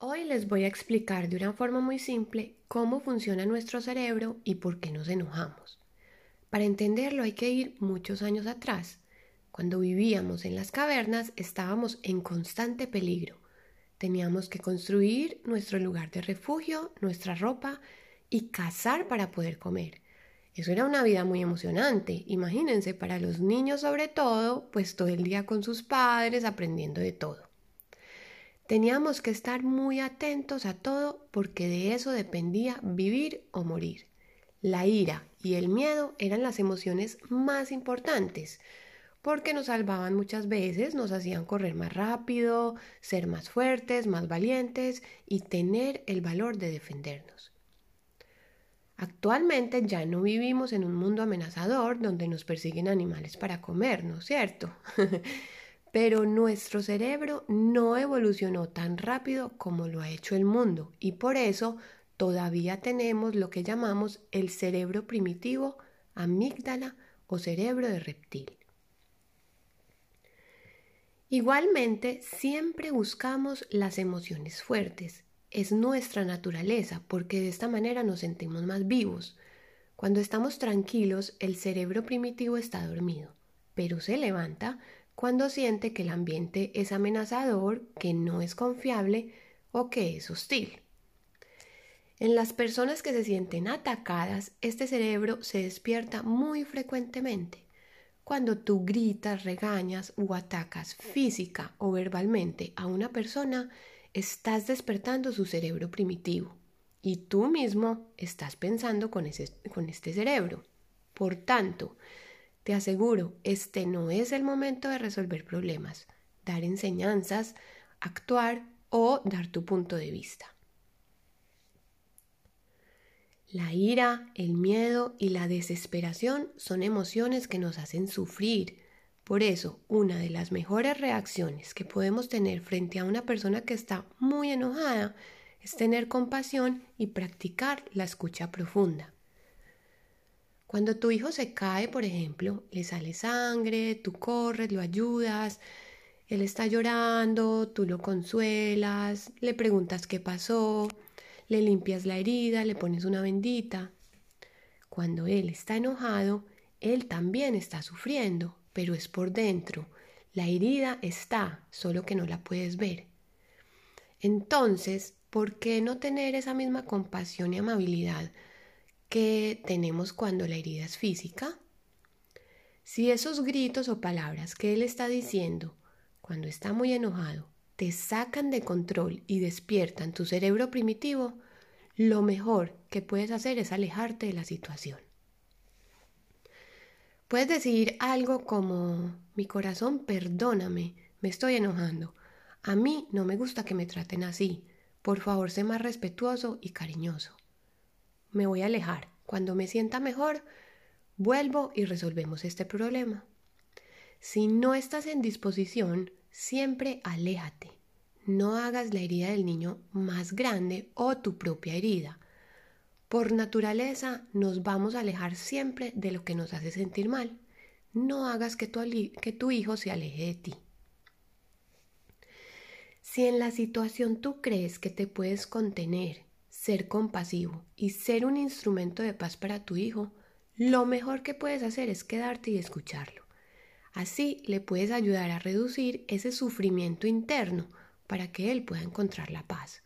Hoy les voy a explicar de una forma muy simple cómo funciona nuestro cerebro y por qué nos enojamos. Para entenderlo hay que ir muchos años atrás. Cuando vivíamos en las cavernas estábamos en constante peligro. Teníamos que construir nuestro lugar de refugio, nuestra ropa y cazar para poder comer. Eso era una vida muy emocionante, imagínense, para los niños sobre todo, pues todo el día con sus padres aprendiendo de todo. Teníamos que estar muy atentos a todo porque de eso dependía vivir o morir. La ira y el miedo eran las emociones más importantes porque nos salvaban muchas veces, nos hacían correr más rápido, ser más fuertes, más valientes y tener el valor de defendernos. Actualmente ya no vivimos en un mundo amenazador donde nos persiguen animales para comer, ¿no es cierto? Pero nuestro cerebro no evolucionó tan rápido como lo ha hecho el mundo y por eso todavía tenemos lo que llamamos el cerebro primitivo, amígdala o cerebro de reptil. Igualmente, siempre buscamos las emociones fuertes. Es nuestra naturaleza porque de esta manera nos sentimos más vivos. Cuando estamos tranquilos, el cerebro primitivo está dormido, pero se levanta cuando siente que el ambiente es amenazador, que no es confiable o que es hostil. En las personas que se sienten atacadas, este cerebro se despierta muy frecuentemente. Cuando tú gritas, regañas o atacas física o verbalmente a una persona, estás despertando su cerebro primitivo y tú mismo estás pensando con, con este cerebro. Por tanto, te aseguro, este no es el momento de resolver problemas, dar enseñanzas, actuar o dar tu punto de vista. La ira, el miedo y la desesperación son emociones que nos hacen sufrir. Por eso, una de las mejores reacciones que podemos tener frente a una persona que está muy enojada es tener compasión y practicar la escucha profunda. Cuando tu hijo se cae, por ejemplo, le sale sangre, tú corres, lo ayudas, él está llorando, tú lo consuelas, le preguntas qué pasó, le limpias la herida, le pones una bendita. Cuando él está enojado, él también está sufriendo, pero es por dentro. La herida está, solo que no la puedes ver. Entonces, ¿por qué no tener esa misma compasión y amabilidad que tenemos cuando la herida es física? Si esos gritos o palabras que él está diciendo cuando está muy enojado te sacan de control y despiertan tu cerebro primitivo, lo mejor que puedes hacer es alejarte de la situación. Puedes decir algo como, mi corazón, perdóname, me estoy enojando. A mí no me gusta que me traten así. Por favor, sé más respetuoso y cariñoso me voy a alejar. Cuando me sienta mejor, vuelvo y resolvemos este problema. Si no estás en disposición, siempre aléjate. No hagas la herida del niño más grande o tu propia herida. Por naturaleza nos vamos a alejar siempre de lo que nos hace sentir mal. No hagas que tu, que tu hijo se aleje de ti. Si en la situación tú crees que te puedes contener ser compasivo y ser un instrumento de paz para tu hijo, lo mejor que puedes hacer es quedarte y escucharlo. Así le puedes ayudar a reducir ese sufrimiento interno para que él pueda encontrar la paz.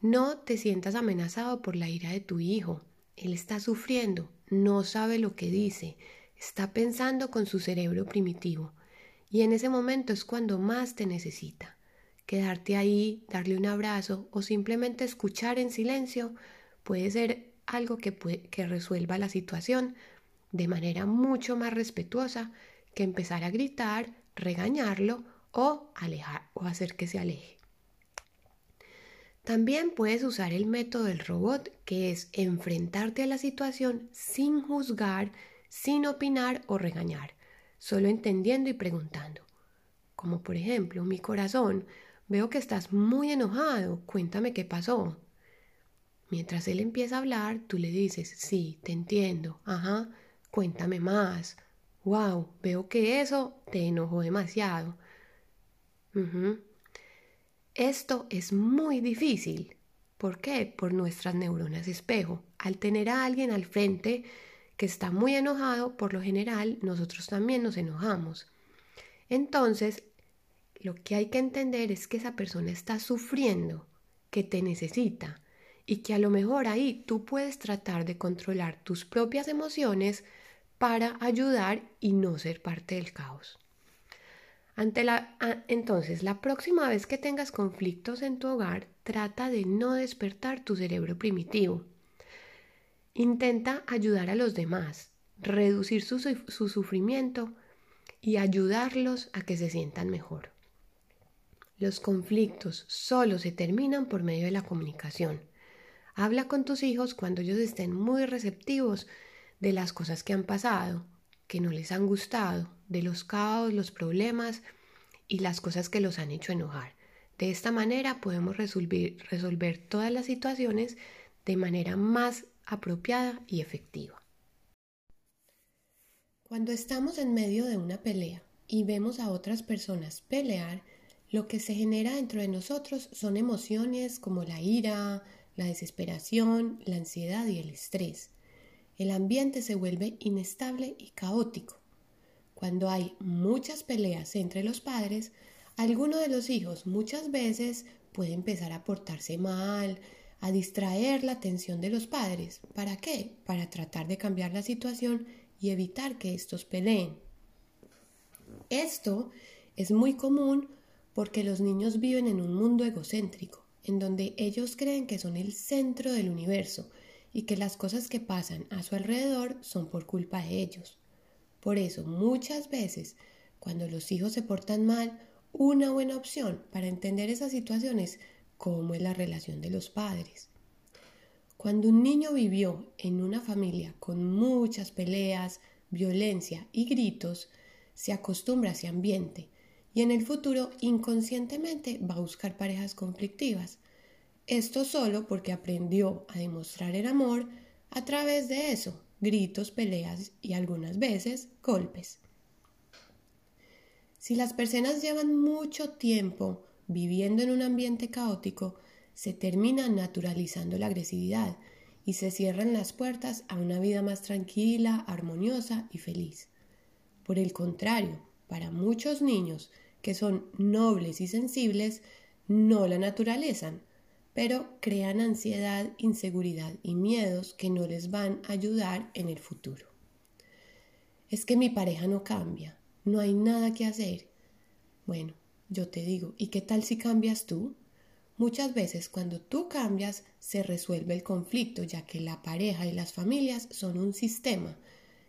No te sientas amenazado por la ira de tu hijo. Él está sufriendo, no sabe lo que dice, está pensando con su cerebro primitivo y en ese momento es cuando más te necesita quedarte ahí, darle un abrazo o simplemente escuchar en silencio puede ser algo que, que resuelva la situación de manera mucho más respetuosa que empezar a gritar, regañarlo o alejar o hacer que se aleje. También puedes usar el método del robot, que es enfrentarte a la situación sin juzgar, sin opinar o regañar, solo entendiendo y preguntando. Como por ejemplo, mi corazón, Veo que estás muy enojado. Cuéntame qué pasó. Mientras él empieza a hablar, tú le dices, sí, te entiendo. Ajá, cuéntame más. Wow, veo que eso te enojó demasiado. Esto es muy difícil. ¿Por qué? Por nuestras neuronas espejo. Al tener a alguien al frente que está muy enojado, por lo general nosotros también nos enojamos. Entonces, lo que hay que entender es que esa persona está sufriendo, que te necesita y que a lo mejor ahí tú puedes tratar de controlar tus propias emociones para ayudar y no ser parte del caos. Ante la, entonces, la próxima vez que tengas conflictos en tu hogar, trata de no despertar tu cerebro primitivo. Intenta ayudar a los demás, reducir su, su sufrimiento y ayudarlos a que se sientan mejor. Los conflictos solo se terminan por medio de la comunicación. Habla con tus hijos cuando ellos estén muy receptivos de las cosas que han pasado, que no les han gustado, de los caos, los problemas y las cosas que los han hecho enojar. De esta manera podemos resolver, resolver todas las situaciones de manera más apropiada y efectiva. Cuando estamos en medio de una pelea y vemos a otras personas pelear, lo que se genera dentro de nosotros son emociones como la ira, la desesperación, la ansiedad y el estrés. El ambiente se vuelve inestable y caótico. Cuando hay muchas peleas entre los padres, alguno de los hijos muchas veces puede empezar a portarse mal, a distraer la atención de los padres. ¿Para qué? Para tratar de cambiar la situación y evitar que estos peleen. Esto es muy común porque los niños viven en un mundo egocéntrico, en donde ellos creen que son el centro del universo y que las cosas que pasan a su alrededor son por culpa de ellos. Por eso, muchas veces, cuando los hijos se portan mal, una buena opción para entender esas situaciones cómo es la relación de los padres. Cuando un niño vivió en una familia con muchas peleas, violencia y gritos, se acostumbra a ese ambiente y en el futuro inconscientemente va a buscar parejas conflictivas. Esto solo porque aprendió a demostrar el amor a través de eso, gritos, peleas y algunas veces golpes. Si las personas llevan mucho tiempo viviendo en un ambiente caótico, se termina naturalizando la agresividad y se cierran las puertas a una vida más tranquila, armoniosa y feliz. Por el contrario, para muchos niños que son nobles y sensibles, no la naturalizan, pero crean ansiedad, inseguridad y miedos que no les van a ayudar en el futuro. Es que mi pareja no cambia, no hay nada que hacer. Bueno, yo te digo, ¿y qué tal si cambias tú? Muchas veces cuando tú cambias se resuelve el conflicto, ya que la pareja y las familias son un sistema.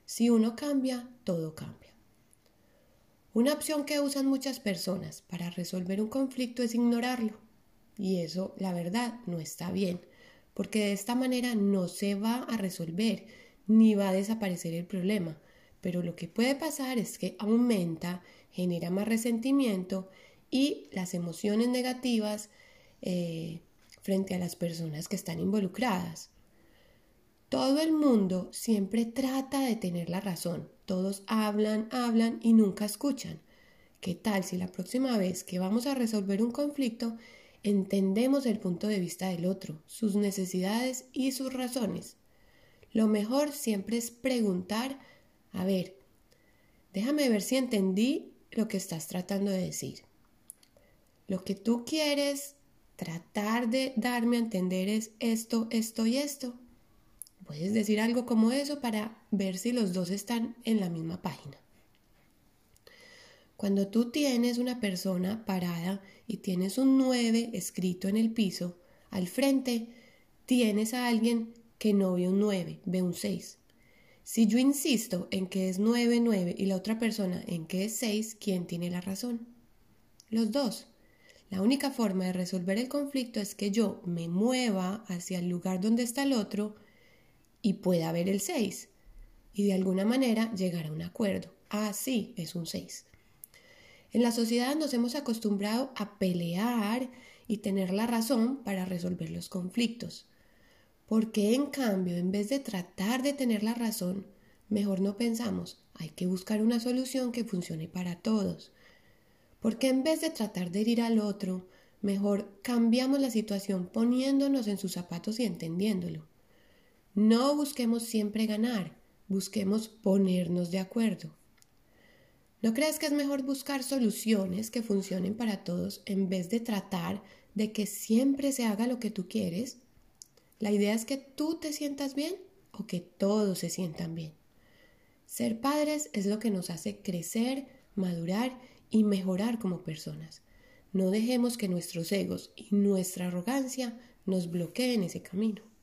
Si uno cambia, todo cambia. Una opción que usan muchas personas para resolver un conflicto es ignorarlo. Y eso, la verdad, no está bien, porque de esta manera no se va a resolver ni va a desaparecer el problema. Pero lo que puede pasar es que aumenta, genera más resentimiento y las emociones negativas eh, frente a las personas que están involucradas. Todo el mundo siempre trata de tener la razón. Todos hablan, hablan y nunca escuchan. ¿Qué tal si la próxima vez que vamos a resolver un conflicto entendemos el punto de vista del otro, sus necesidades y sus razones. Lo mejor siempre es preguntar, a ver, déjame ver si entendí lo que estás tratando de decir. Lo que tú quieres tratar de darme a entender es esto, esto y esto. Puedes decir algo como eso para ver si los dos están en la misma página. Cuando tú tienes una persona parada y tienes un 9 escrito en el piso, al frente tienes a alguien que no ve un 9, ve un 6. Si yo insisto en que es 9, 9 y la otra persona en que es 6, ¿quién tiene la razón? Los dos. La única forma de resolver el conflicto es que yo me mueva hacia el lugar donde está el otro y pueda ver el 6 y de alguna manera llegar a un acuerdo. Ah, es un 6. En la sociedad nos hemos acostumbrado a pelear y tener la razón para resolver los conflictos. ¿Por qué en cambio, en vez de tratar de tener la razón, mejor no pensamos, hay que buscar una solución que funcione para todos? ¿Por qué en vez de tratar de herir al otro, Mejor cambiamos la situación poniéndonos en sus zapatos y entendiéndolo. No busquemos siempre ganar, busquemos ponernos de acuerdo. ¿No crees que es mejor buscar soluciones que funcionen para todos en vez de tratar de que siempre se haga lo que tú quieres? La idea es que tú te sientas bien o que todos se sientan bien. Ser padres es lo que nos hace crecer, madurar y mejorar como personas. No dejemos que nuestros egos y nuestra arrogancia nos bloqueen ese camino.